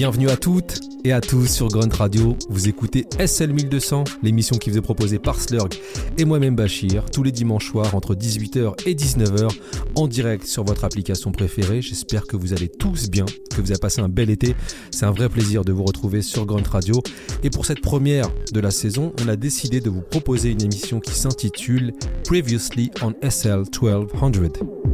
Bienvenue à toutes et à tous sur Grunt Radio. Vous écoutez SL 1200, l'émission qui vous est proposée par Slurg et moi-même Bachir, tous les dimanches soirs entre 18h et 19h, en direct sur votre application préférée. J'espère que vous allez tous bien, que vous avez passé un bel été. C'est un vrai plaisir de vous retrouver sur Grunt Radio. Et pour cette première de la saison, on a décidé de vous proposer une émission qui s'intitule Previously on SL 1200.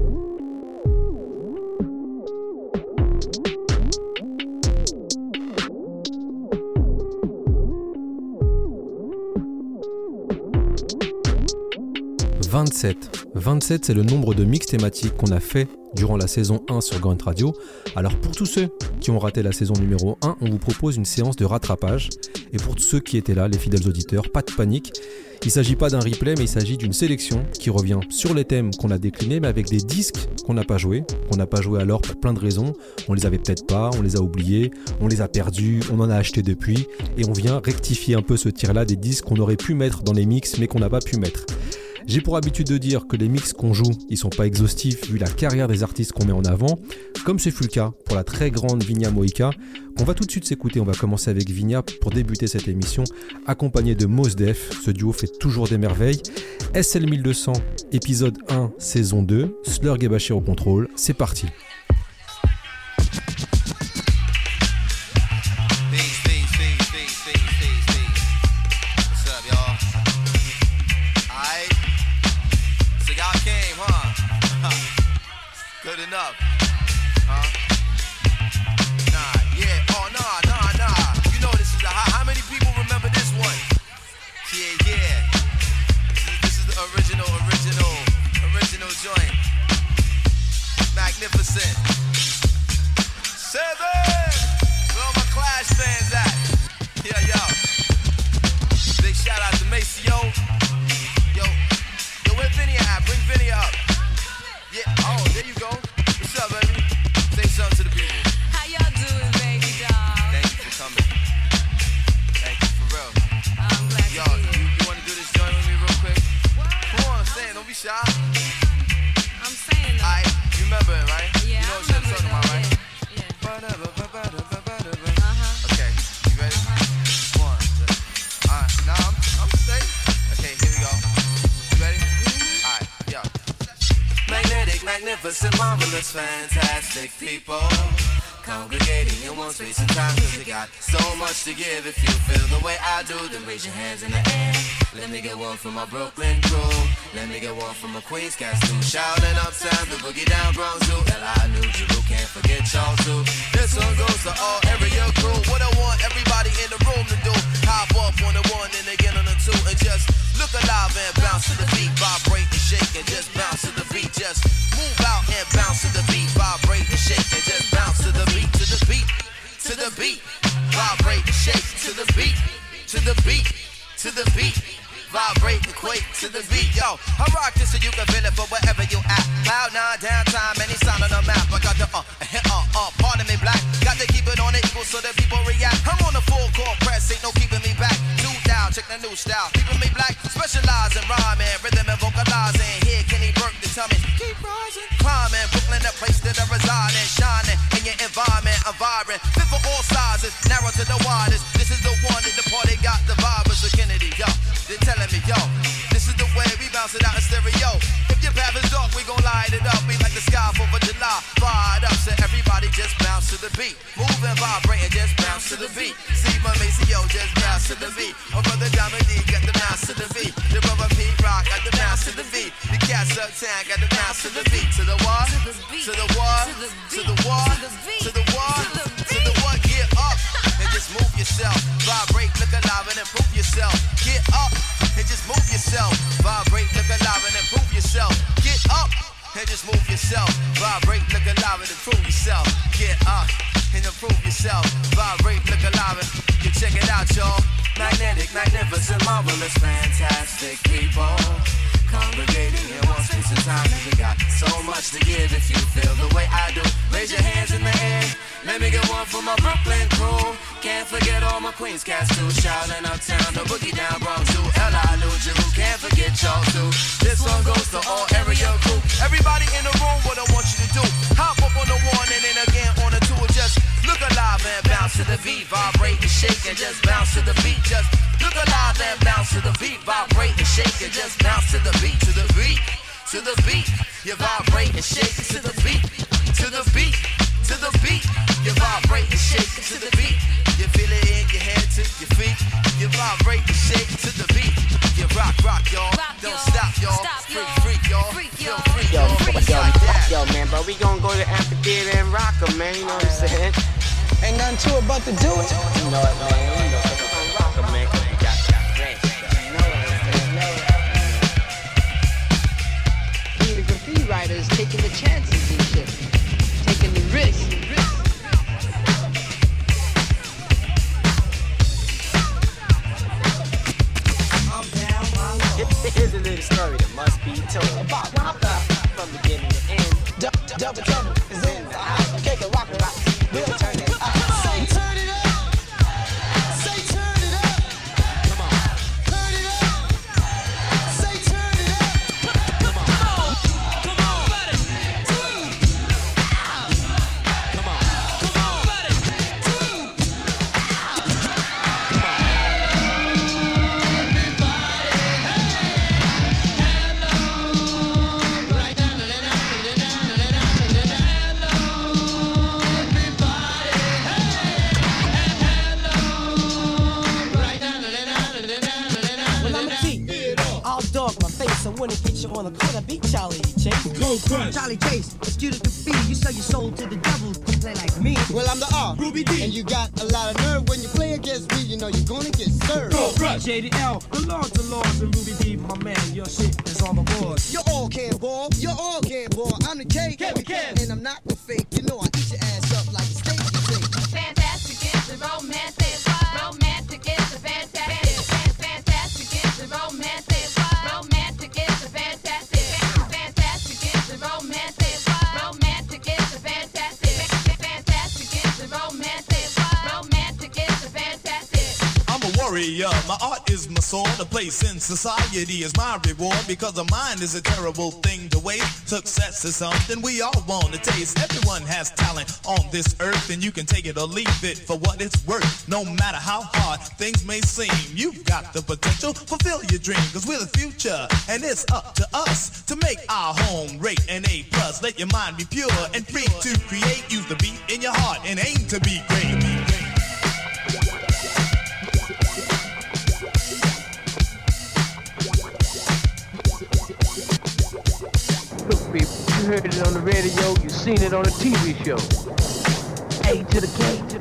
27. 27, c'est le nombre de mix thématiques qu'on a fait durant la saison 1 sur Grunt Radio. Alors pour tous ceux qui ont raté la saison numéro 1, on vous propose une séance de rattrapage. Et pour tous ceux qui étaient là, les fidèles auditeurs, pas de panique. Il ne s'agit pas d'un replay, mais il s'agit d'une sélection qui revient sur les thèmes qu'on a déclinés, mais avec des disques qu'on n'a pas joués, qu'on n'a pas joué alors pour plein de raisons. On les avait peut-être pas, on les a oubliés, on les a perdus, on en a acheté depuis, et on vient rectifier un peu ce tir-là des disques qu'on aurait pu mettre dans les mix, mais qu'on n'a pas pu mettre. J'ai pour habitude de dire que les mix qu'on joue, ils sont pas exhaustifs vu la carrière des artistes qu'on met en avant, comme ce fut le cas pour la très grande Vigna Moïka, qu'on va tout de suite s'écouter. On va commencer avec Vigna pour débuter cette émission, accompagné de Mos Def. Ce duo fait toujours des merveilles. SL 1200, épisode 1, saison 2, Slurg et Bachir au contrôle. C'est parti. One for my Brooklyn crew. Let me get one for my Queens cast too. Shouting uptown, the boogie down Bronx zoo. L.I. New Jeru, can't forget y'all too. This one goes to all area crew. What I want everybody in the room to do. Hop up on the one and again on the two. And just look alive and bounce to the beat. Vibrate and shake and just Yo, I rock this so you can feel it for wherever you at. Cloud nine, downtime, any sound on the map. I got the uh, uh, uh, uh, pardon me, black. Got to keep it on equal so that people react. I'm on the full court press, ain't no keeping me back. New down, check the new style. Keeping me black, specialize in rhyming, rhythm and vocalizing. Here, Kenny Burke to tell me, keep rising. Climbing, Brooklyn, the place that I reside in. Shining in your environment, I'm vibrant. Fit for all sizes, narrow to the widest. This is the one that the party got the vibe of Kennedy, yo. They're telling me, yo, is way we bounce it out in stereo. If your path is dark, we gon' light it up. We like the sky for the July. Fired up, so everybody just bounce to the beat. Move and vibrate and just bounce to the beat. See my Maceo, just bounce to the beat. My brother Diamond D got the bounce to the beat. The brother Pete Rock got the bounce to the beat. The cats uptown got the bounce to the beat. To the what? To the what? To the what? To the what? Just move yourself. Vibrate, look alive and improve yourself. Get up and improve yourself. Vibrate, look alive and you check it out, y'all. Magnetic, magnificent, marvelous, fantastic people congregating in one space and time. We got so much to give if you feel the way I do. Raise your hands in the air. Let me get one for my Brooklyn crew. Can't forget all my Queens cats too. Shouting uptown, the boogie down Bronx too. L.I. Jeru, can't forget y'all too. This one goes to all area crew. Everybody in the room, what I want you to do. Hop up on the one and then again on the two. Just look alive and bounce bounce to the beat, vibrate and shake and just bounce to the beat. Just look alive and bounce to the beat, vibrate and shake and just bounce to the beat, to the beat, to the beat. You vibrate and shake to the beat, we gonna go to the amphitheater and rock 'em, man. You know what I'm saying? Ain't nothing to it but to do it. You know it, man. You know it. Rock 'em, man. 'cause we got got rest. You know it, you know it. We graffiti writers taking the chances and shit. Taking the risk. Here- Here's a little story that must be told. From beginning to end. Double, double place in society is my reward because a mind is a terrible thing to waste. Success is something we all want to taste. Everyone has talent on this earth, and you can take it or leave it for what it's worth. No matter how hard things may seem, you've got the potential. Fulfill your dream, cause we're the future, and it's up to us to make our home rate an A plus. Let your mind be pure and free to create. Use the beat in your heart and aim to be great. Heard it on the radio, you seen it on a TV show. A to the K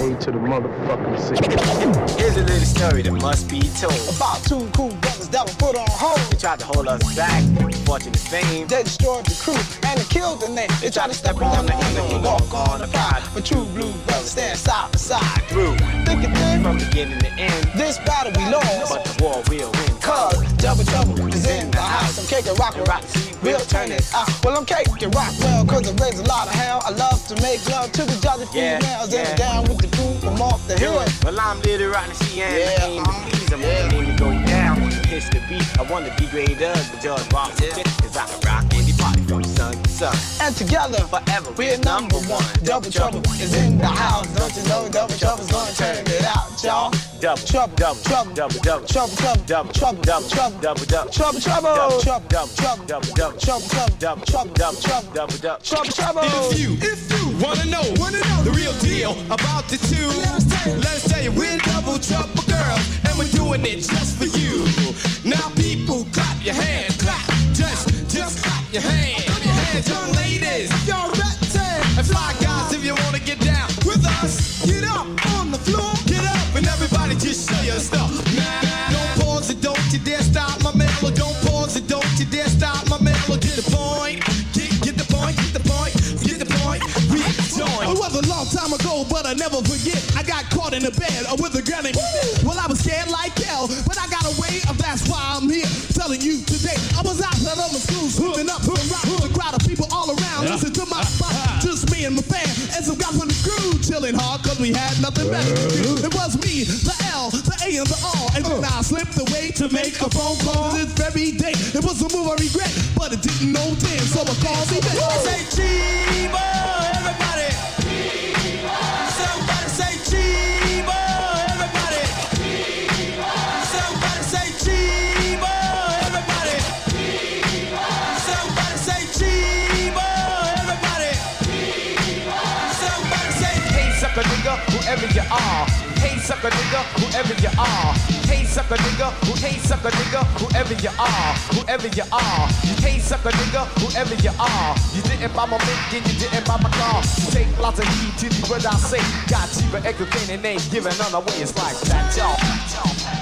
A to the motherfucking C. Here's a little story that must be told. About two cool brothers that were put on hold. They tried to hold us back, fortune and fame. They destroyed the crew and they killed the name. They tried to step on the enemy, walk on the pride. But true blue brothers stand side by side. Through Thinking then, from beginning to end. this battle we lost. But the war will win. Cause double trouble is in the house. I'm caking rock and rock. We'll turn it out. Well, I'm caking rock well, cause I raise a lot of hell. I love to make love to the jolly Yeah, females. yeah. And down with the fool, I'm off the hood. Well, I'm literally Rock the she ain't yeah, the uh-huh. to. I'm yeah. ready to go down when you kiss the beat. I want to be grade up, the judge box. yeah. Cause I can rock any party from sun to sun. And together, forever, we're number one. Double Trouble is in the house. Don't you know Double Trouble's gonna turn it out, y'all? Double trouble, double trouble, double double trouble, trouble, double trouble, double trouble, double trouble. double trouble, trouble, trouble, double trouble, double double trouble, trouble, double trouble, double trouble, double double trouble, trouble. trouble, trouble, trouble, trouble, trouble, trouble, trouble, trouble, trouble, trouble, trouble, trouble, trouble, trouble, you, trouble. you wanna know, wanna know the real deal about the two, let us tell you, we're double trouble girls, and we're doing it just for you. Now, I never forget. I got caught in the bed uh, with a granny. Well, I was scared like hell, but I got away, and that's why I'm here telling you today. I was out at other schools, sweeping up the rock with a crowd of people all around. Listen to my spot, just me and my fan, and some guys from the crew chilling hard, cause we had nothing better to do. It was me, the L, the A, and the R, and then I slipped away to make a phone call this very day. It was a move I regret, but it didn't know then, so I called me back. I say, Chiba, you are. Hey sucker nigga, whoever you are. Hey sucker nigga, who hey sucker nigga, whoever you are, whoever you are. Hey sucker nigga, whoever you are. You didn't buy my mint, and you didn't buy my car. Take lots of heed to the word I say. Got cheaper, echo, and ain't giving none away. It's like that, y'all.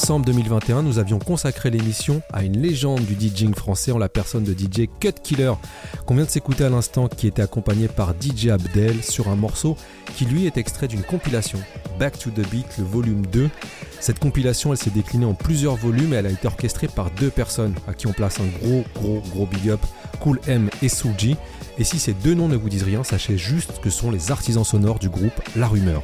Décembre 2021, nous avions consacré l'émission à une légende du DJing français en la personne de DJ Cut Killer, qu'on vient de s'écouter à l'instant, qui était accompagné par DJ Abdel sur un morceau qui lui est extrait d'une compilation, Back to the Beat, le volume 2. Cette compilation, elle s'est déclinée en plusieurs volumes et elle a été orchestrée par deux personnes à qui on place un gros, gros, gros big up, Cool M et Suji. Et si ces deux noms ne vous disent rien, sachez juste que sont les artisans sonores du groupe La Rumeur.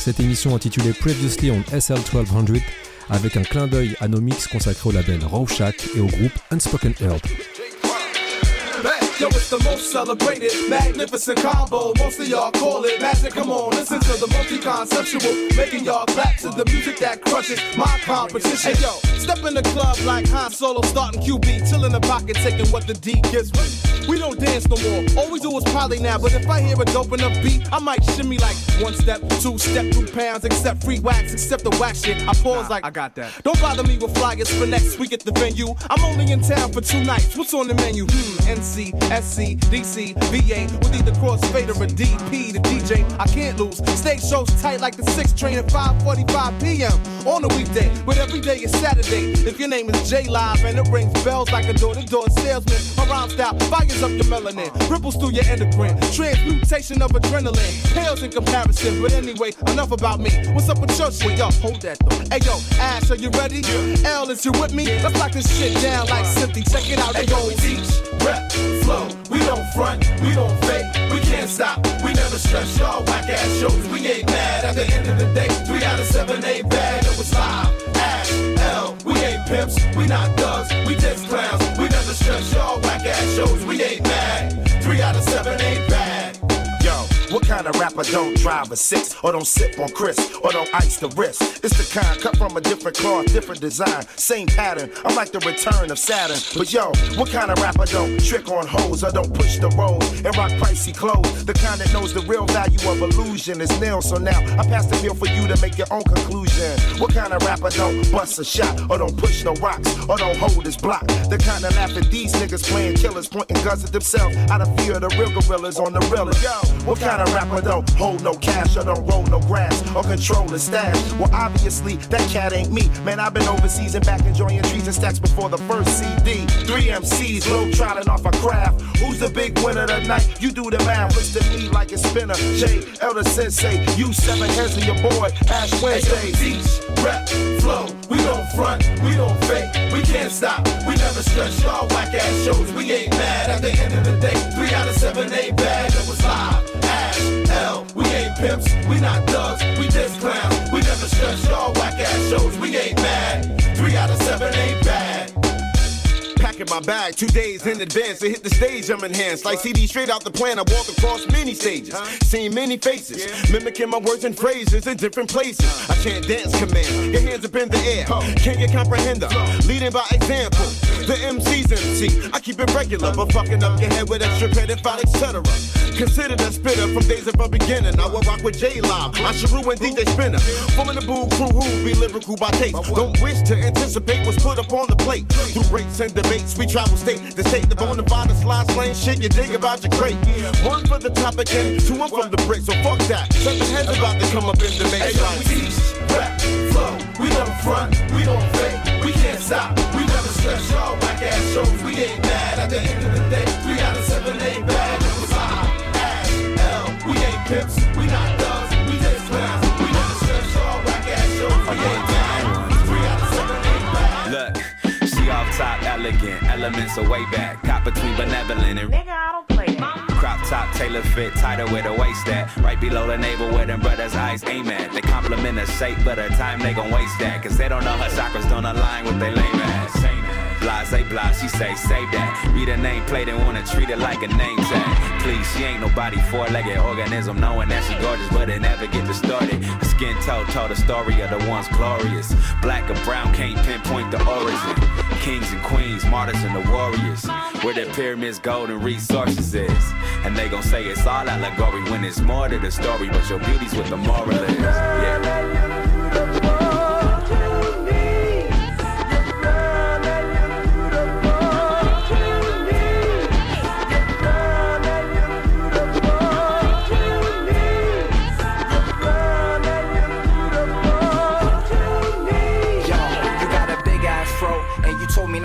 Cette émission intitulée Previously on SL 1200 avec un clin d'œil à nos mix consacrés au label Rorschach et au groupe Unspoken Herb. Yo, it's the most celebrated, magnificent combo. Most of y'all call it magic. Come on, listen to the multi-conceptual, making y'all clap to the music that crushes my competition. Hey, yo, step in the club like Han Solo, starting QB, in the pocket, taking what the D gives me. We don't dance no more. All we do is probably now, but if I hear a dope enough beat, I might shimmy like one step, two step, two pounds, accept free wax, accept the wax shit. I pause like I got that. Don't bother me with flyers for next week at the venue. I'm only in town for two nights. What's on the menu? Hmm, NC, SC, DC, VA, with either crossfader or a DP. The DJ, I can't lose. Stage shows tight like the 6 train at 5:45 p.m. on a weekday, but every day is Saturday. If your name is J Live and it rings bells like a door-to-door salesman, my rhyme style fires up your melanin, ripples through your endocrine, transmutation of adrenaline, pales in comparison. But anyway, enough about me. What's up with your shit? Yo, hold that though. Hey yo, Ash, are you ready? L, is you with me? Let's lock this shit down like Cynthia. Check it out. Hey yo, teach, rap, flow. We don't front, we don't fake, we can't stop. We never stress y'all whack ass shows. We ain't mad at the end of the day. Three out of seven ain't bad. It was live. Ash, L, we ain't pimps, we not thugs, we just clowns. We never stress y'all whack ass shows, we ain't mad. Three out of seven ain't kind of rapper don't drive a six or don't sip on Chris or don't ice the wrist? It's the kind cut from a different cloth, different design, same pattern. I'm like the return of Saturn. But yo, what kind of rapper don't trick on hoes or don't push the rolls and rock pricey clothes? The kind that knows the real value of illusion is nil. So now I pass the bill for you to make your own conclusion. What kind of rapper don't bust a shot or don't push no rocks or don't hold his block? The kind that laugh at these niggas playing killers, pointing guns at themselves out of fear of the real gorillas on the real. Yo, what kind of rapper don't hold no cash or don't roll no grass or control the stash? Well, obviously that cat ain't me. Man, I've been overseas and back enjoying trees and stacks before the first CD. Three MCs, low trotting off a craft. Who's the big winner tonight? You do the math. Looks to me like it's spinner. Jay, Elder Sensei, you seven heads of your boy. Ash Wednesday. Teach, rap, flow, we don't front, we don't fake, we can't stop. We never stretch. y'all whack ass shows, we ain't mad. At the end of the day, three out of seven ain't bad. Pimps, we not thugs, we just clowns. We never stress y'all whack ass shows, we ain't mad. Three out of seven ain't bad. Packing my bag two days in advance to hit the stage. I'm enhanced. Like CD straight out the plan. I walk across many stages, seeing many faces, mimicking my words and phrases in different places. I chant dance command. Your hands up in the air. Can you comprehend them? Leading by example. The MC's MC. I keep it regular, but fucking up your head with extra credit, file, etc. Considered a spitter from days of a beginning. I will rock with J Live, Asheru and DJ Spinner. Forming the boo crew who be lyrical by taste. Don't wish to anticipate what's put up on the plate. Through rates and debates, we travel state to state. The bone and the slide slaying shit you dig about your crate. One for the topic and two one from the break. So fuck that. Seven heads about to come up in the Hey, main yo, we teach, rap, flow, we don't front, we don't fake, we can't stop. We stress y'all whack ass shows, we ain't mad. At the end of the day, three out of seven ain't bad. That was I, Ash, L, we ain't pimps, we not thugs, we just clowns. We never stress y'all whack ass shows, we ain't mad. Three out of seven ain't bad. Look, she off top, elegant, elements are way back. Cop between benevolent and Nigga, I don't play that. crop top, tailor fit, tighter with a waist at. Right below the navel where them brothers' eyes aim at. They compliment her shape, but her time they gon' waste that. Cause they don't know her chakras don't align with they lame ass. Blase, blah, she say, save that. Read her name play, they wanna treat it like a name tag. Please, she ain't nobody four-legged organism, knowing that she gorgeous, but it never get distorted. Her skin toe told the story of the ones glorious. Black or brown can't pinpoint the origin. Kings and queens, martyrs and the warriors. Where the pyramids, golden resources is. And they gon' say it's all allegory when it's more to the story, but your beauty's what the moral is. Yeah.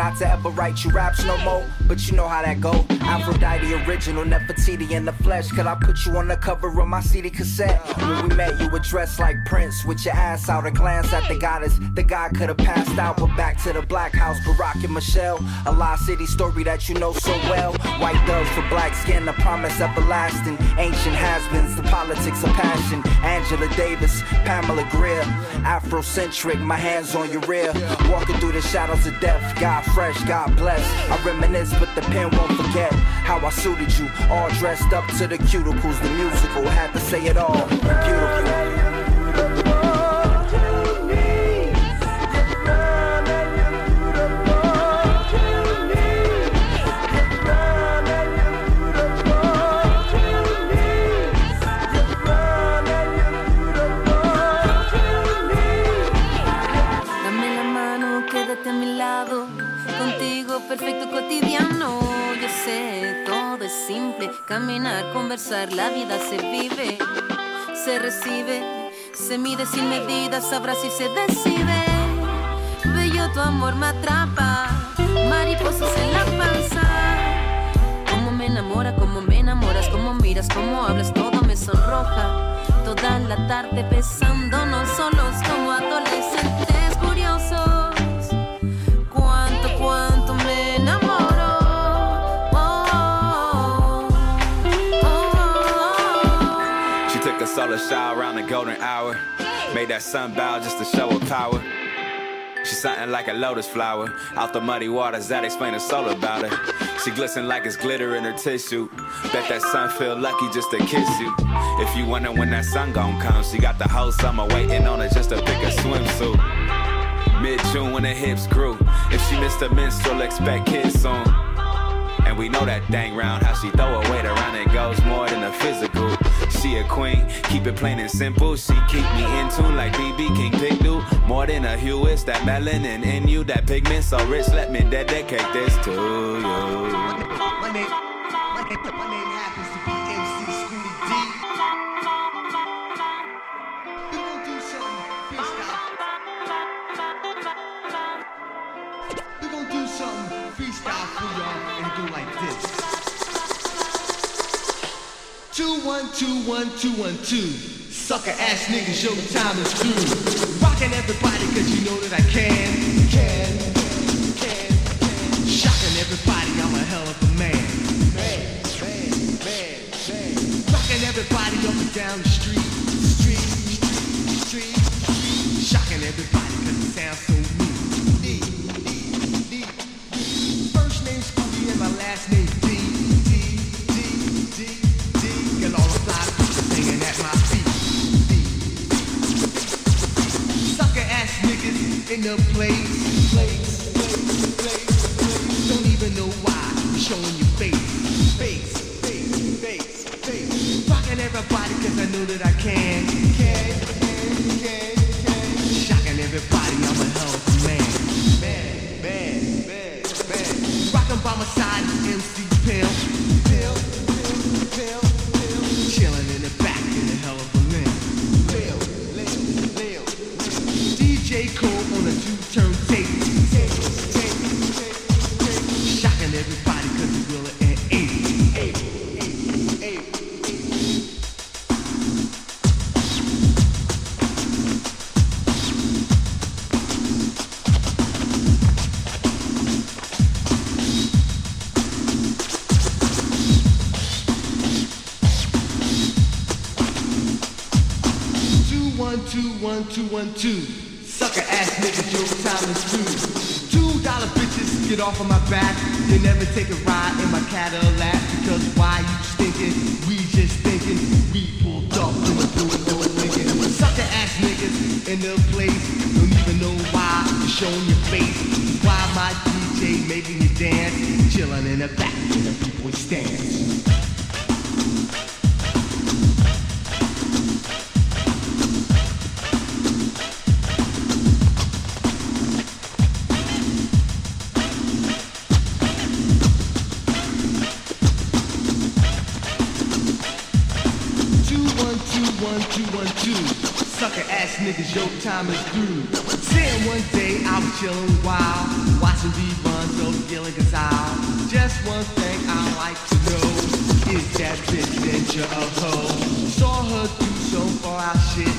You told not write you raps no more. But you know how that go. Aphrodite original, Nefertiti in the flesh. Could I put you on the cover of my CD cassette? When we met, you were dressed like Prince with your ass out. A glance at the goddess. The guy could have passed out, but back to the black house. Barack and Michelle. A lost city story that you know so well. White doves for black skin, a promise everlasting. Ancient has-beens, the politics of passion. Angela Davis, Pamela Grier. Afrocentric, my hands on your rear. Walking through the shadows of death. God fresh, God bless. I reminisce, but the pen won't forget how I suited you. All dressed up to the cuticles. The musical had to say it all. Beautiful. Perfecto cotidiano. Yo sé, todo es simple. Caminar, conversar, la vida se vive. Se recibe, se mide sin medida, sabrá si se decide. Bello tu amor me atrapa. Mariposas en la panza. Cómo me enamora, cómo me enamoras, cómo miras, cómo hablas, todo me sonroja. Toda la tarde besándonos solos como adolescentes solar shower around the golden hour. Made that sun bow just to show her power. She's something like a lotus flower. Out the muddy waters, that explain the soul about her. She glisten like it's glitter in her tissue. Bet that sun feel lucky just to kiss you. If you wonder when that sun gon' come, she got the whole summer waiting on her just to pick a swimsuit. Mid June when the hips grew. If she missed a menstrual, expect kids soon. And we know that dang round how she throw her weight around it goes more than a physical. She a queen, keep it plain and simple. She keep me in tune like BB King Pig do. More than a hue, that melanin in you, that pigment so rich. Let me dedicate this to you. Two one two one two one two. Sucker ass niggas, your time is through. Rockin' everybody 'cause you know that I can, can, can, can. Shocking everybody, I'm a hell of a man. Man, man, man, man. Rocking everybody up and down the street, street, street, street. Shocking everybody 'cause it sounds so neat. Neat, neat, neat. First name Scooty and my last name the place. Don't even know why you're showing your face, face, face, face, face. Rocking everybody 'cause I know that I can, ride one two one two. Sucker ass niggas, your time is through. Saying one day I was chillin' wild, watching reruns of Gilligan's Isle. Just one thing I like to know is that bitch ninja a hoe. Saw her do some far out shit,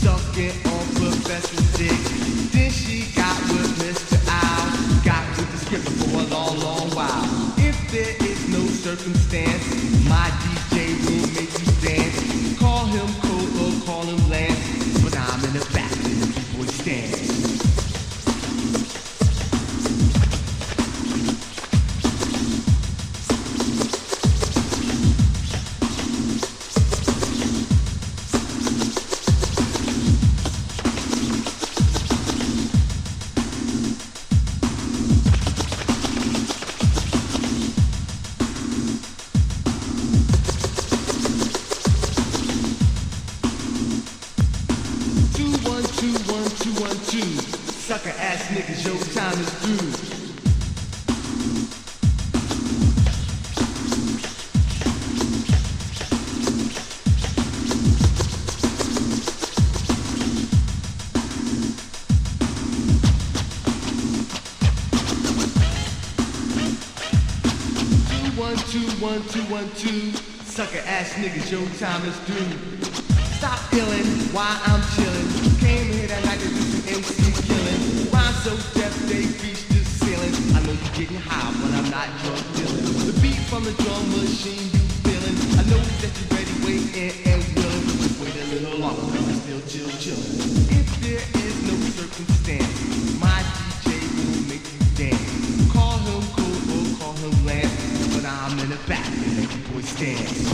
sucking on Professor's dick. Then she got with Mr. Owl, got with the skipper for a long, long while. If there is no circumstance, my DJ him time is due. Stop feeling why I'm chilling. Came here that night to do some MC killing. Rhyme so deaf they reach the ceiling. I know you're getting high but I'm not drunk dealing. The beat from the drum machine you feeling. I know that you're ready, waiting and willing. Just wait a little longer, but you still chill, chilling. If there is no circumstance, my DJ will make you dance. Call him cool or call him lance, but I'm in the back and make you boys dance.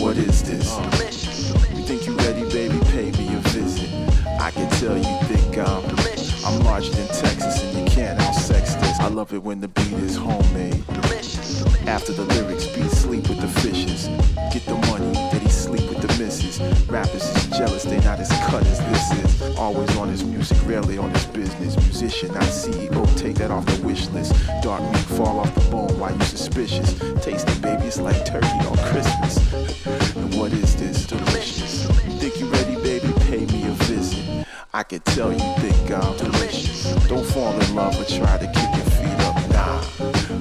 What is this? You think you ready, baby? Pay me a visit. I can tell you think I'm I'm larger than Texas and you can't outsex this. I love it when the beat is homemade. After the lyrics, beat sleep with the fishes. Get the money, that he sleep with the misses. Rappers is jealous, they not as cut as this is. Always on his music, rarely on his business. Musician, not CEO, take that off the wish list. Dark meat fall off the why you suspicious? Taste it, baby, it's like turkey on Christmas. and what is this? Delicious. Think you ready, baby? Pay me a visit. I can tell you think I'm delicious. Don't fall in love or try to kick your feet up. Nah,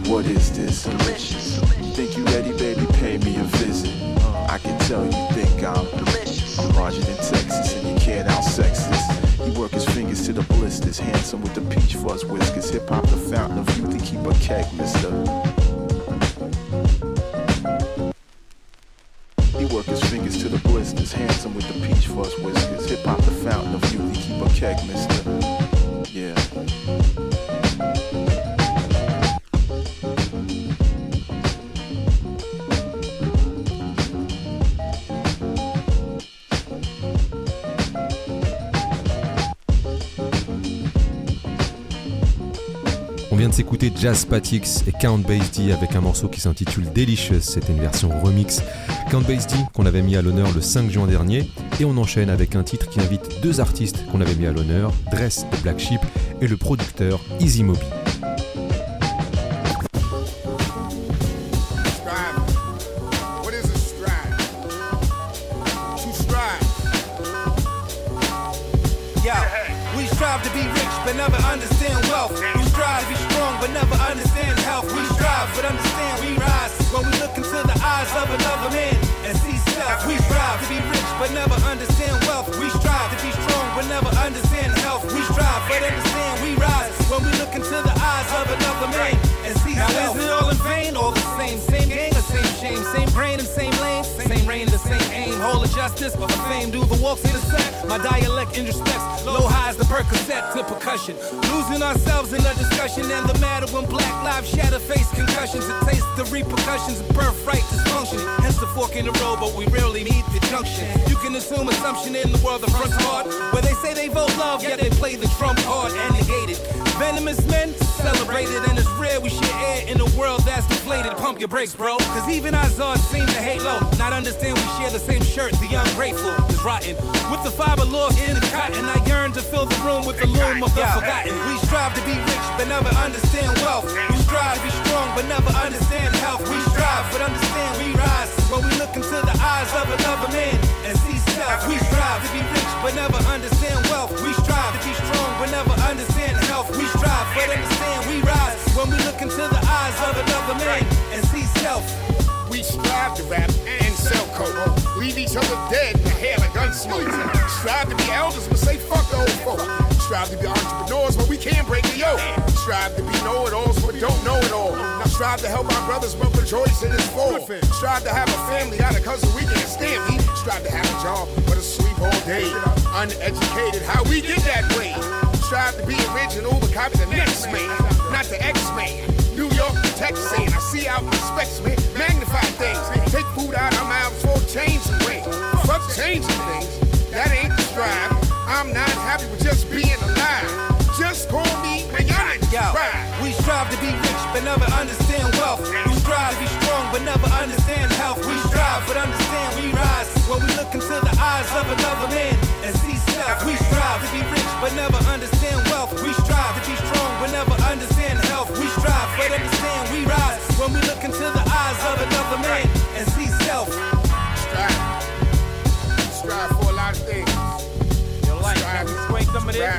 what is this? Delicious. Think you ready, baby? Pay me a visit. I can tell you think I'm delicious. I'm larger than Texas and you can't outsex this. He work his fingers to the blisters, handsome with the fuzz whiskers. Hip hop the fountain of youth, he keep a keg, mister. Jazz Patix et Count Basie D avec un morceau qui s'intitule Delicious. C'était une version remix. Count Basie D qu'on avait mis à l'honneur le 5 juin dernier. Et on enchaîne avec un titre qui invite deux artistes qu'on avait mis à l'honneur, Dress de Black Sheep et le producteur Easy Moby. But for fame, do the walks intersect. My dialect introspects, low highs the Percocet to percussion. Losing ourselves in a discussion and the matter when black lives shatter face concussions. It tastes the repercussions of birthright dysfunction. Hence the fork in the road, but we rarely meet the junction. You can assume assumption in the world the front's hard, where they say they vote love, yet they play the trump card and negate it. Venomous men celebrated and it's rare we share air in a world that's deflated. Pump your brakes, bro. Cause even Zod seem to hate low. Not understand we share the same shirt, the ungrateful is rotten. With the fiber lost in the cotton, I yearn to fill the room with the loom of the forgotten. We strive to be rich, but never understand wealth. We strive to be strong, but never understand health. We strive, but understand we rise. When we look into the eyes of another man and see self. We strive to be rich, but never understand wealth. We strive to be strong, but never understand we strive, but understand we rise when we look into the eyes of another man and see self. We strive to rap and sell coke. Leave each other dead in the hail of gun smoke. Strive to be elders, but say fuck the old folk. Strive to be entrepreneurs, but we can't break the yoke. Strive to be know-it-alls, but don't know it all. Now strive to help our brothers, but rejoice in his fall. Strive to have a family, out of cousin we can't stand. Strive to have a job, but sleep all day. Uneducated, how we get that way. Strive to be original, but copy the next man, not the X-Man. New York Texas, I see out the specs, man. Magnify things, take food out of mouths for change the way. Fuck changing things, that ain't the strive. I'm not happy with just being alive. Just call me when y'all not Yo, we strive to be rich, but never understand wealth. We strive to be strong, but never understand health. We strive, but understand we rise when we look into the eyes of another man and see self. We strive to be rich, but never understand wealth. We strive to be strong, but never understand health. We strive, but understand we rise when we look into the eyes of another man and see self. Strive. Strive for a lot of things. Your life, can we swing some of this?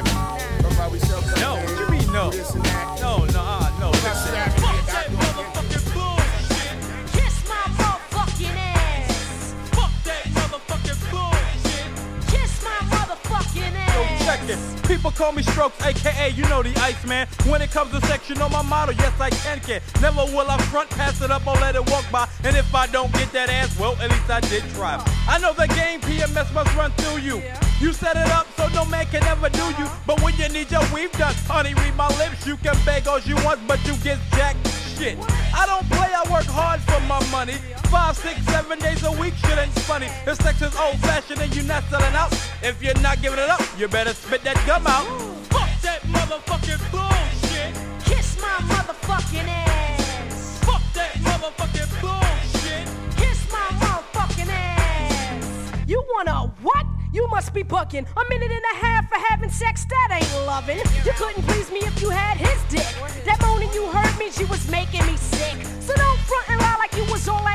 Talk about we sell some No, things, what you mean no? this and that. No, no, uh, no. Listen. Yo, ass. check it. People call me Strokes, aka you know the Iceman. When it comes to sex, you know my model, yes I can can. Never will I front, pass it up, or let it walk by. And if I don't get that ass, well, at least I did try. I know the game PMS must run through you. You set it up so no man can ever do you. Uh-huh. But when you need your weave done, honey, read my lips. You can beg all you want, but you get jack shit. I don't play, I work hard for my money. Five, six, seven days a week, shit ain't funny. If sex is old fashioned and you're not selling out, if you're not giving it up, you better spit that gum out. Fuck that motherfucking bullshit. Kiss my motherfucking ass. Must be bucking. A minute and a half for having sex, that ain't loving. You couldn't please me if you had his dick. That moaning you heard me, she was making me sick. So don't front and lie like you was all that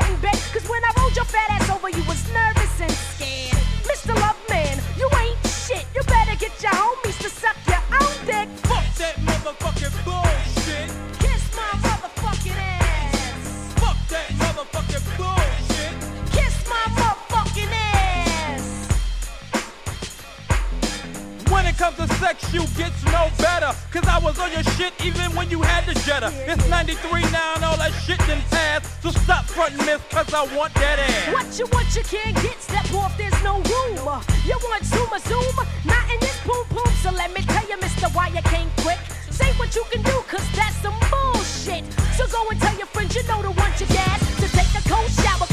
you gets no better. Cause I was on your shit even when you had the Jetta. It's 93 now and all that shit done passed. So stop frontin' miss, cause I want that ass. What you want, you can't get. Step off, there's no room. You want zoom zoom? Not in this boom boom. So let me tell you, Mister, why you can't quit. Say what you can do, cause that's some bullshit. So go and tell your friends you know the one you gas to take a cold shower,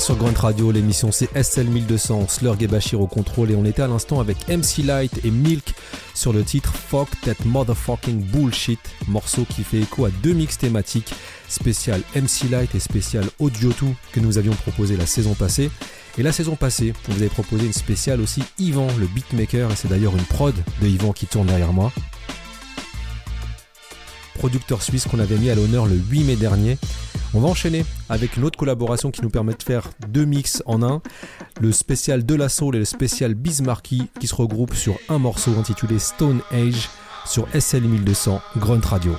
sur Grunt Radio, l'émission c'est SL1200, Slurg et Bachir au contrôle et on était à l'instant avec MC Light et Milk sur le titre Fuck That Motherfucking Bullshit, morceau qui fait écho à deux mix thématiques, spécial MC Light et spécial Audio 2 que nous avions proposé la saison passée. Et la saison passée, on vous avait proposé une spéciale aussi Yvan, le beatmaker, et c'est d'ailleurs une prod de Yvan qui tourne derrière moi. Producteur suisse qu'on avait mis à l'honneur le 8 mai dernier. On va enchaîner avec une autre collaboration qui nous permet de faire deux mix en un. Le spécial de la soul et le spécial Bismarcky qui se regroupent sur un morceau intitulé Stone Age sur SL 1200 Grunt Radio.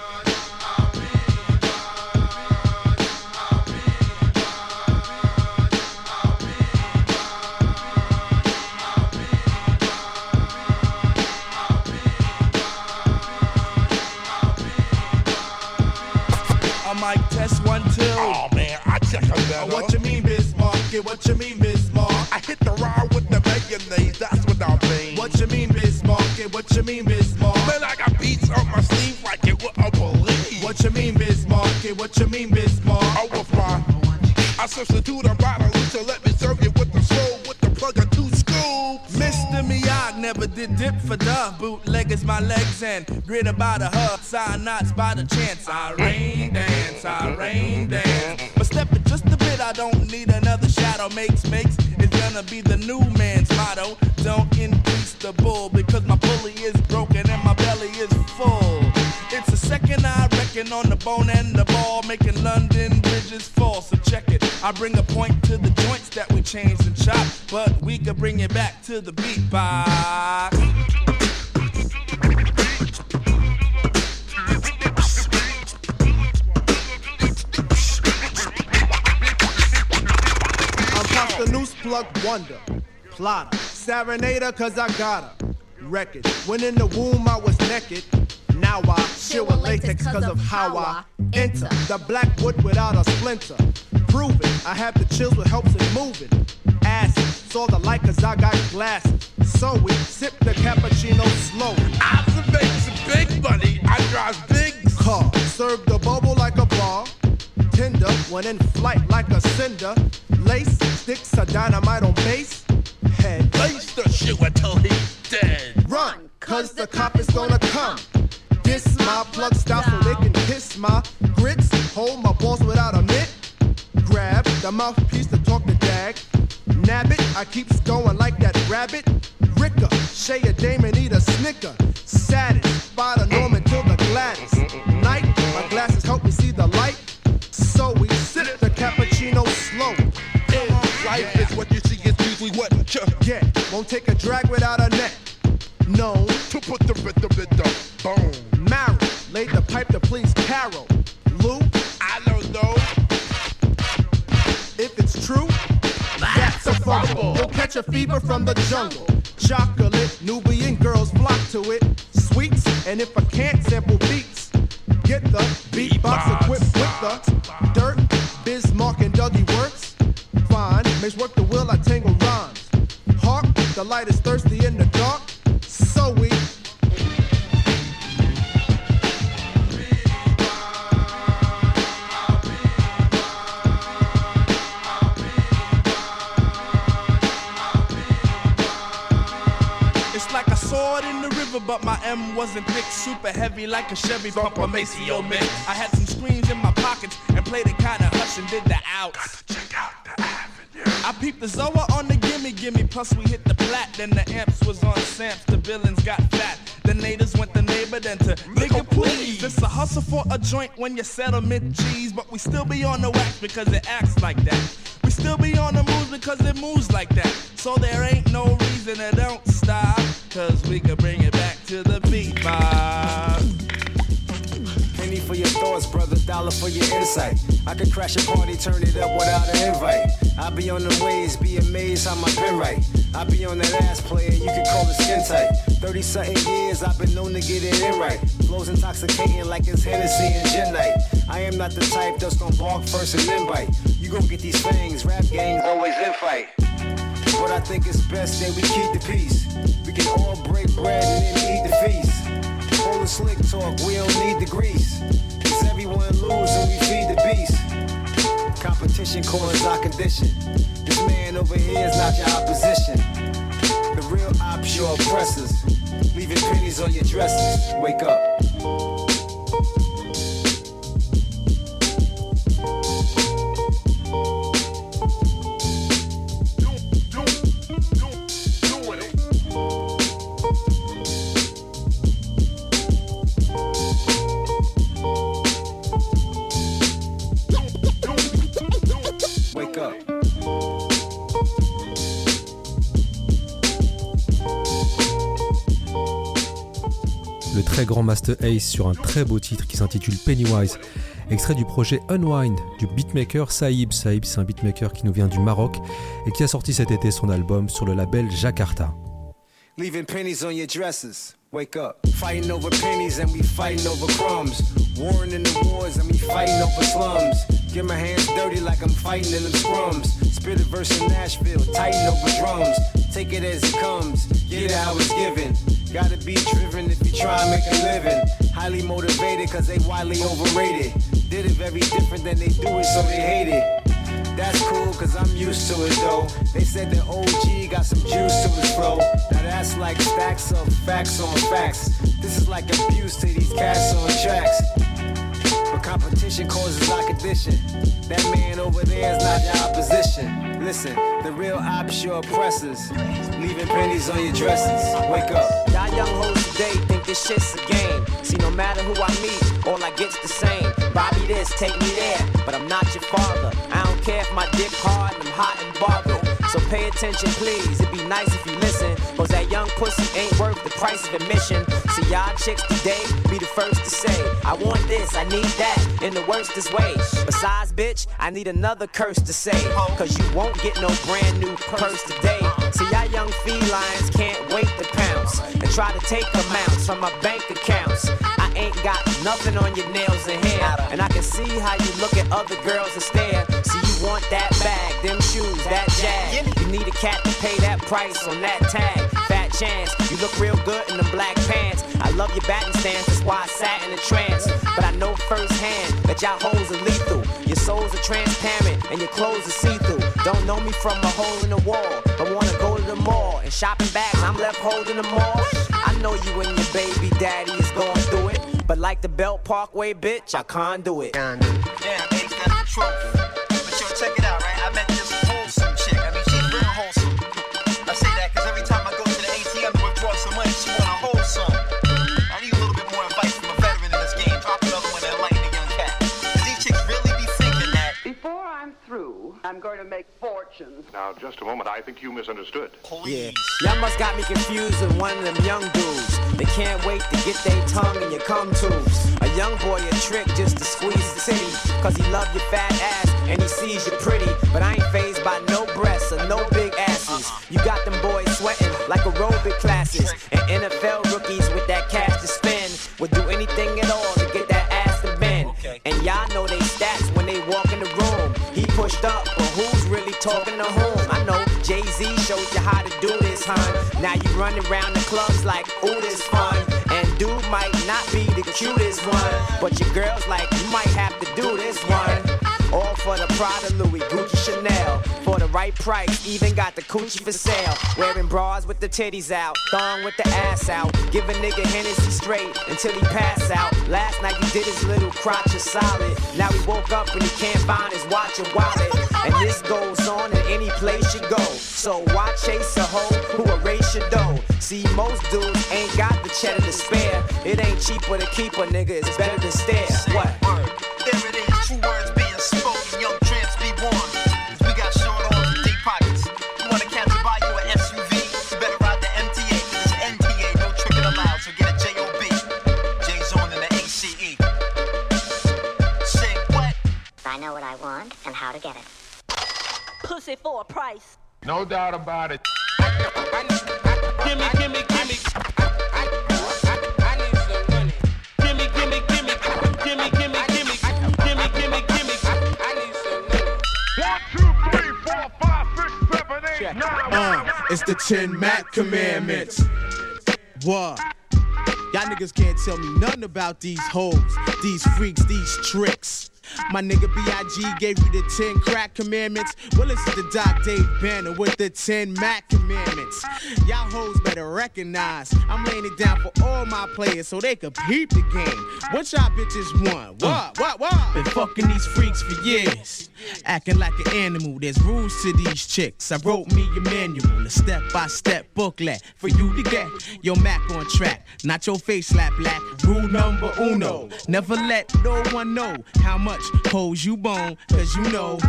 Yeah, what you mean, Bismarck? I hit the ride with the mayonnaise, that's what I mean. What you mean, Bismarck? Yeah, what you mean, Bismarck? Man, I got beats up my sleeve like you wouldn't believe. What you mean, Bismarck? Yeah, what you mean, Bismarck? I was fine. I substitute a bottle to let me serve you with the soul with the plug of two scoops. Mr. Miyagi never did dip for the bootleg is my legs and grit about a hug. Sign knots by the chance. I rain dance, I rain dance. But step it just a I don't need another shadow. Makes, makes, it's gonna be the new man's motto. Don't increase the bull because my pulley is broken and my belly is full. It's a second I reckon on the bone and the ball, making London bridges fall. So check it. I bring a point to the joints that we changed and chop, but we could bring it back to the beatbox. Plug Wonder, plotter, serenader cause I got her. Record, when in the womb I was naked. Now I chill with latex cause of how I enter the black wood without a splinter. Prove it, I have the chills with helps in moving. Acid, saw the light cause I got glasses. So we sip the cappuccino slow. Observation's big money, I drive big car. Serve the bubble like a bar. Tender, when in flight like a cinder. Lace, sticks a dynamite on base. Head. Lace the shit until he's dead. Run, cause the cop is gonna come. Diss my plug style so they can kiss my grits. Hold my balls without a mitt. Grab the mouthpiece to talk to dag. Nab it, I keeps going like that rabbit. Ricker, Shay a dame and eat a snicker. Satisfied a Norman till the Gladys. See is usually what you get. Won't take a drag without a net. No. to put the rhythm in the bone. Marrow, laid the pipe to please Carol. Lou, I don't know. If it's true, that's a fumble. You'll catch a fever from the jungle. Chocolate, Nubian girls flock to it. Sweets, and if I can't sample beats, get the beatbox equipped with the dirt. Bismarck and Dougie works. Fine, makes work the will, I tangle rhymes. Hark, the light is thirsty in the dark. So we It's like a sword in the river, but my M wasn't thick, super heavy like a Chevy pumper Maceo mix. I had some screens in my pockets and played it kinda hush and did the outs. Check out the avenue. I peeped the Zoa on the gimme gimme, plus we hit the plat, then the amps was on Samps, the villains got fat. The natives went the neighbor, then to nigga please. It's a hustle for a joint when you settlement cheese, but we still be on the wax because it acts like that. We still be on the moves because it moves like that. So there ain't no reason to don't stop, cause we can bring it back to the beat Penny for your thoughts, brother, dollar for your insight. I could crash a party, turn it up without an invite. I be on the waves, be amazed how my pen right. I be on that ass player, you could call it skin tight. 30 something years, I've been known to get it in right. Flows intoxicating like it's Hennessy and gin night. I am not the type that's gonna bark first and then bite. You gon' get these fangs, rap gangs always in fight. But I think it's best that we keep the peace. We can all break bread and then eat the feast. The slick talk, we don't need the grease. Cause everyone lose and we feed the beast. Competition causes our condition. This man over here is not your opposition. The real ops, your oppressors. Leaving pennies on your dresses. Wake up. Le très grand Master Ace sur un très beau titre qui s'intitule Pennywise, extrait du projet Unwind du beatmaker Saïb. Saïb, c'est un beatmaker qui nous vient du Maroc et qui a sorti cet été son album sur le label Jakarta. Leaving pennies on your dresses. Wake up. Fighting over pennies and we fighting over crumbs. Warring in the wars and we fighting over slums. Get my hands dirty like I'm fighting in them scrums. Spit a verse in Nashville, tighten over drums. Take it as it comes, get it how it's given. Gotta be driven if you try and make a living. Highly motivated cause they widely overrated. Did it very different than they do it, so they hate it. That's cool cause I'm used to it though. They said that OG got some juice to his flow. Now that's like stacks of facts on facts. This is like abuse to these cats on tracks. Competition causes our condition. That man over there is not the opposition. Listen, the real ops your oppressors. Leaving pennies on your dresses. Wake up. Y'all young hoes today think this shit's a game. See, no matter who I meet, all I get's the same. Bobby this, take me there, but I'm not your father. I don't care if my dick hard and I'm hot and bothered. So pay attention, please. It'd be nice if you listen. Cause that young pussy ain't worth the price of admission. See, y'all chicks today be the first to say, I want this, I need that, in the worstest way. Besides, bitch, I need another curse to say. Cause you won't get no brand new purse today. So y'all young felines can't wait to pounce and try to take amounts from my bank accounts. I ain't got nothing on your nails and hair. And I can see how you look at other girls and stare. Want that bag, them shoes, that jag. You need a cat to pay that price on that tag. Fat chance, you look real good in them black pants. I love your batting stance, that's why I sat in a trance. But I know firsthand that y'all hoes are lethal. Your souls are transparent and your clothes are see-through. Don't know me from a hole in the wall, but wanna go to the mall and shopping bags. I'm left holding them all. I know you and your baby daddy is going through it, but like the Belt Parkway, bitch, I can't do it. Damn, Ace got the trophy. But check it out, right? I met this wholesome chick. I mean, she's real wholesome. I say that because every time I go to the ATM to withdraw some money, she want a wholesome. I need a little bit more advice from a veteran in this game. Drop another one and enlighten the young cat. 'Cause these chicks really be thinking that. Before I'm through, I'm going to make fortunes. Now, just a moment. I think you misunderstood. Yeah. Y'all must got me confused with one of them young dudes. They can't wait to get their tongue in your cum tubes. A young boy a trick just to squeeze the city. Cause he love your fat ass and he sees you pretty. But I ain't phased by no breasts or no big asses. You got them boys sweating like aerobic classes. And NFL rookies with that cash to spend would do anything at all to get that ass to bend. And y'all know they stats when they walk in the room. He pushed up, but who's really talking to whom? Jay Z showed you how to do this, hun. Now you run around the clubs like, ooh, this fun. And dude might not be the cutest one, but your girl's like, you might have to do this one. All for the Prada, Louis, Gucci, Chanel. For the right price, even got the coochie for sale. Wearing bras with the titties out, thong with the ass out. Give a nigga Hennessy straight until he pass out. Last night you did his little crotch a solid. Now he woke up and he can't find his watch and wallet. And this goes on in any place you go. So why chase a hoe who erase your dough? See, most dudes ain't got the cheddar to spare. It ain't cheaper to keep a nigga, it's better to stare. What? There it is, true words No doubt about it. Gimme, gimme, gimme. Gimme, gimme, gimme. Gimme, gimme, gimme. Gimme, gimme, gimme. Uh, it's the 10 Mac commandments. What? Y'all niggas can't tell me nothing about these hoes, these freaks, these tricks. My nigga B.I.G. gave you the 10 crack commandments. Well, it's the Doc Dave Banner with the 10 Mac commandments. Y'all hoes better recognize I'm laying it down for all my players so they can peep the game. What y'all bitches want? Uh. What? What? What? Been fucking these freaks for years. Acting like an animal, there's rules to these chicks. I wrote me a manual, a step by step booklet for you to get your Mac on track. Not your face slap black. Rule number uno. Never let no one know how much hoes you bone, cause you know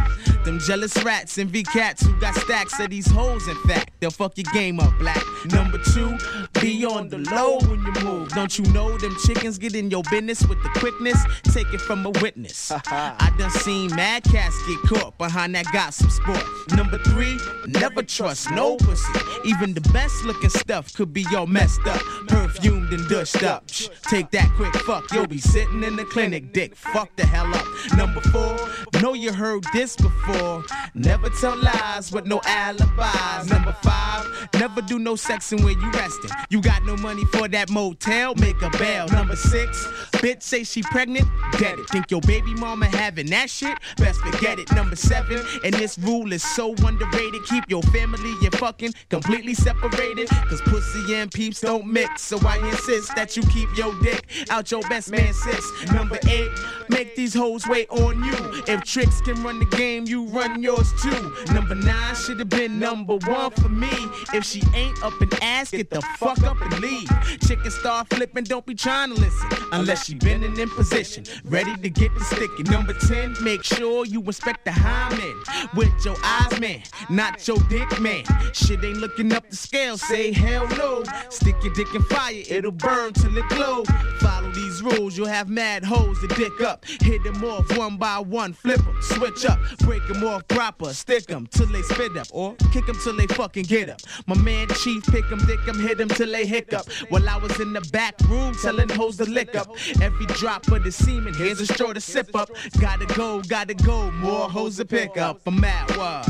them jealous rats and V cats who got stacks of these hoes, in fact. They'll fuck your game up black. Number two, be on the low when you move. Don't you know them chickens get in your business with the quickness? Take it from a witness. I done seen mad cats get caught behind that gossip sport. Number three, never trust no pussy. Even the best looking stuff could be all messed up, perfumed and dushed up. Shh, Take that quick fuck, you'll be sitting in the clinic, dick. Fuck the hell up. Number four, know you heard this before. Never tell lies with no alibis. Number never do no sexing when you resting. You got no money for that motel? Make a bail. Number six, bitch say she pregnant? Dead it. Think your baby mama having that shit? Best forget it. Number seven, and this rule is so underrated. Keep your family and fucking completely separated. Cause pussy and peeps don't mix. So I insist that you keep your dick out your best man sis. Number eight, make these hoes wait on you. If tricks can run the game, you run yours too. Number nine should have been number one for me. If she ain't up and ass, get the fuck up and leave. Chicken start flipping, don't be trying to listen. Unless she been in position, ready to get the sticky. Number 10, make sure you inspect the hymen with your eyes, man, not your dick, man. Shit ain't looking up the scale, say hell no. Stick your dick in fire, it'll burn till it glow. Follow these rules, you'll have mad hoes to dick up. Hit them off one by one, flip them, switch up, break them off proper, stick them till they spit up, or kick them till they fucking get up. My man Chief, pick them, dick them, hit them till they hiccup. While I was in the back room telling hoes to lick up. Every drop of the semen, here's a straw to sip up. Gotta go, gotta go, more hoes to pick up. I'm at what?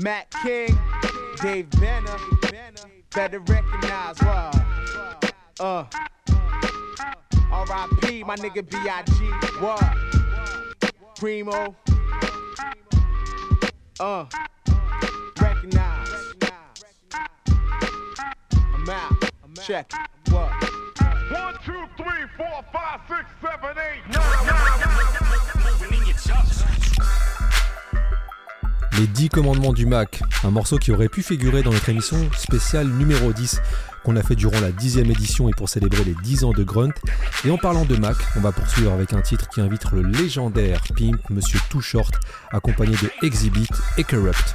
Matt King, Dave Banner, better recognize what? Uh. R.I.P. my nigga B.I.G. What? Primo. Uh. Recognize. I'm out. Check. it. What? One, two, three, four, five, six, seven, eight, nine. Les 10 commandements du Mac, un morceau qui aurait pu figurer dans notre émission spéciale numéro 10 qu'on a fait durant la 10e édition et pour célébrer les 10 ans de Grunt. Et en parlant de Mac, on va poursuivre avec un titre qui invite le légendaire Pimp Monsieur Too Short, accompagné de Exhibit et Corrupt.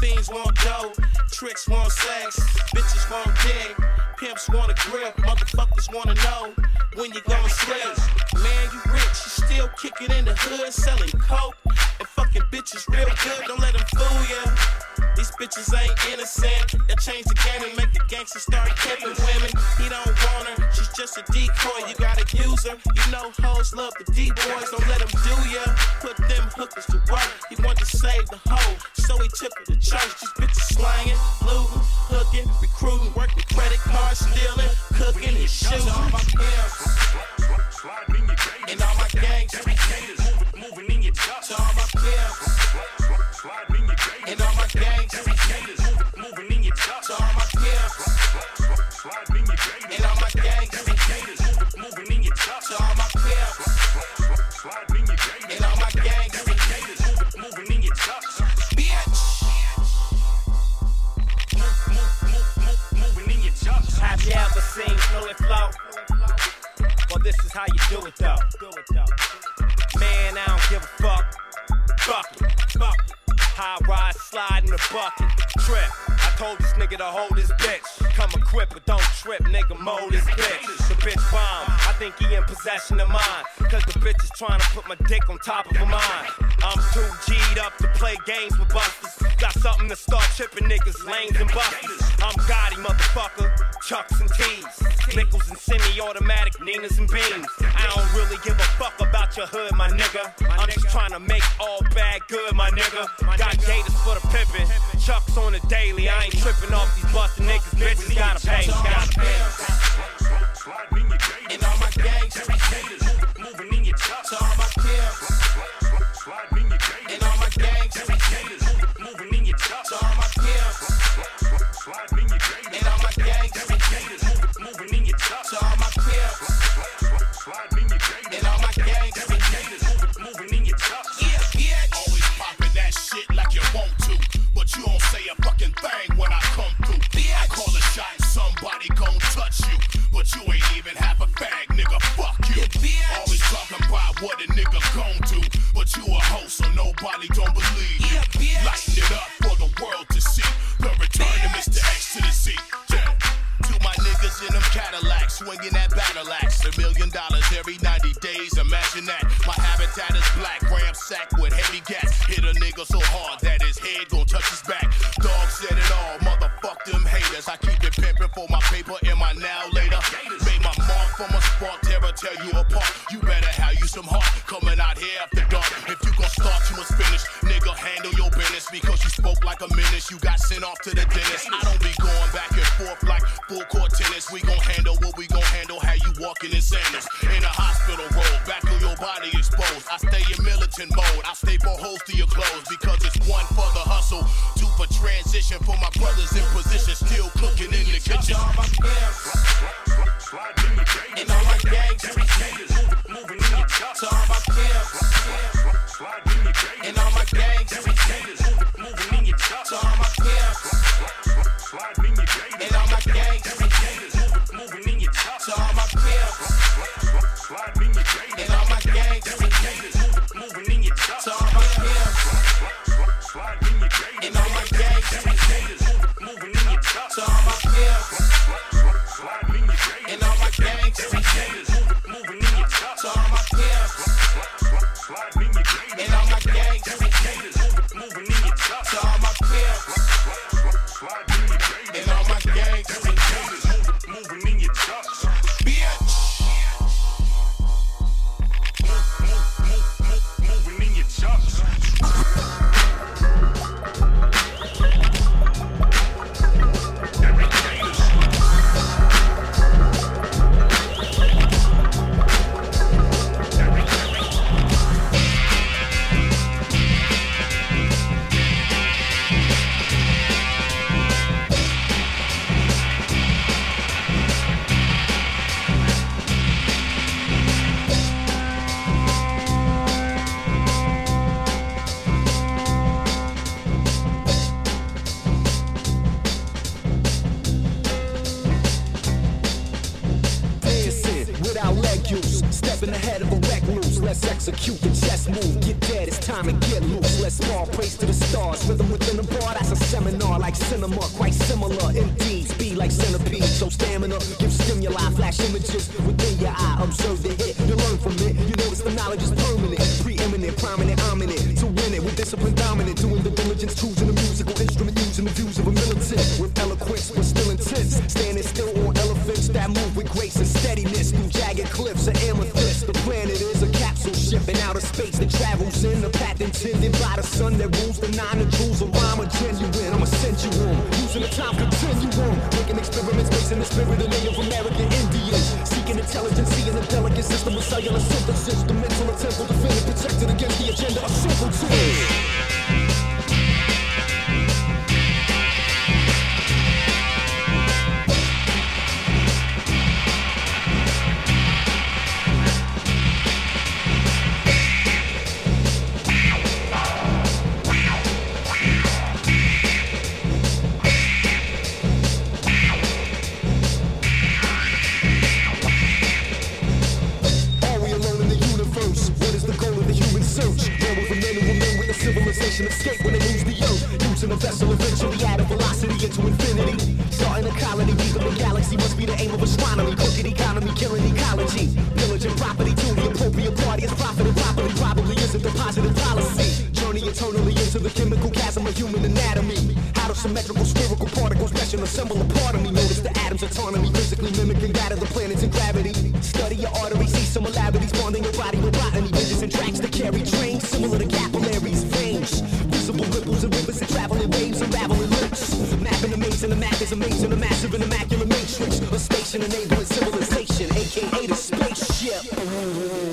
Fiends want dough, tricks want sex, bitches want dick, pimps want a grip, motherfuckers wanna know when you gonna slip. Man, you rich, you still kicking in the hood, selling coke, and fucking bitches real good. Don't let them fool ya. These bitches ain't innocent. They change the game and make the gangsters start killing women. He don't want her, she's just a decoy. You gotta use her. You know hoes love the D-boys. Don't let them do ya. Put them hookers to work. He wanted to save the hoe, so he took her to church. These bitches slanging, looting, hooking, recruiting, working credit cards, stealing, cooking and shooting. And all my gangs, moving in your dust. To all my pimps. Flow? Well, this is how you do it though. Man, I don't give a fuck. Fuck it. High rise, slide in the bucket. Trip. I told this nigga to hold his bitch. Come equipped, but don't trip, nigga. Mold his bitch. The bitch bomb. Think he in possession of mine. Cause the bitch is trying to put my dick on top of her mind. I'm too G'd up to play games with busters. Got something to start chipping niggas, lanes and busters. I'm Gotti, motherfucker. Chucks and T's. Nickels and semi-automatic Ninas and beans. I don't really give a fuck about your hood, my nigga. I'm just trying to make all bad good, my nigga. Got gators for the pimpin'. Chucks on the daily. I ain't tripping off these bustin' niggas. Bitches gotta pay. Gotta pay. for my brothers in position. Still So stamina gives stimuli, flash images within your eye. Observe the hit, you learn from it. You notice the knowledge is permanent, preeminent, prominent, ominous. To win it with discipline dominant, doing the diligence, choosing a musical instrument, using the views of a militant. With eloquence, but still intense, standing still ship out of space that travels in the path intended by the sun that rules the nine of jewels. A rhyme, a genuine, I'm a sensuum. Using the time continuum, making experiments based in the spirit of Native American Indians. Seeking intelligence, seeing a delicate system of cellular synthesis. The mental attempt to defend it, protected against the agenda of simpleton. Brasil.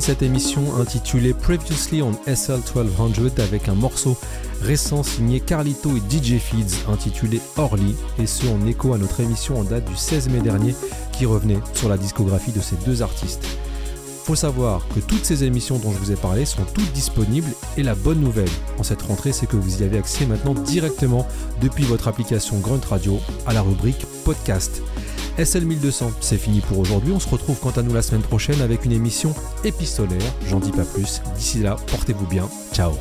Cette émission intitulée Previously on SL 1200 avec un morceau récent signé Carlito et DJ Feeds intitulé Orly et ce en écho à notre émission en date du 16 mai dernier qui revenait sur la discographie de ces deux artistes. Faut savoir que toutes ces émissions dont je vous ai parlé sont toutes disponibles et la bonne nouvelle en cette rentrée c'est que vous y avez accès maintenant directement depuis votre application Grunt Radio à la rubrique podcast. SL 1200, c'est fini pour aujourd'hui. On se retrouve quant à nous la semaine prochaine avec une émission épistolaire. J'en dis pas plus. D'ici là, portez-vous bien. Ciao.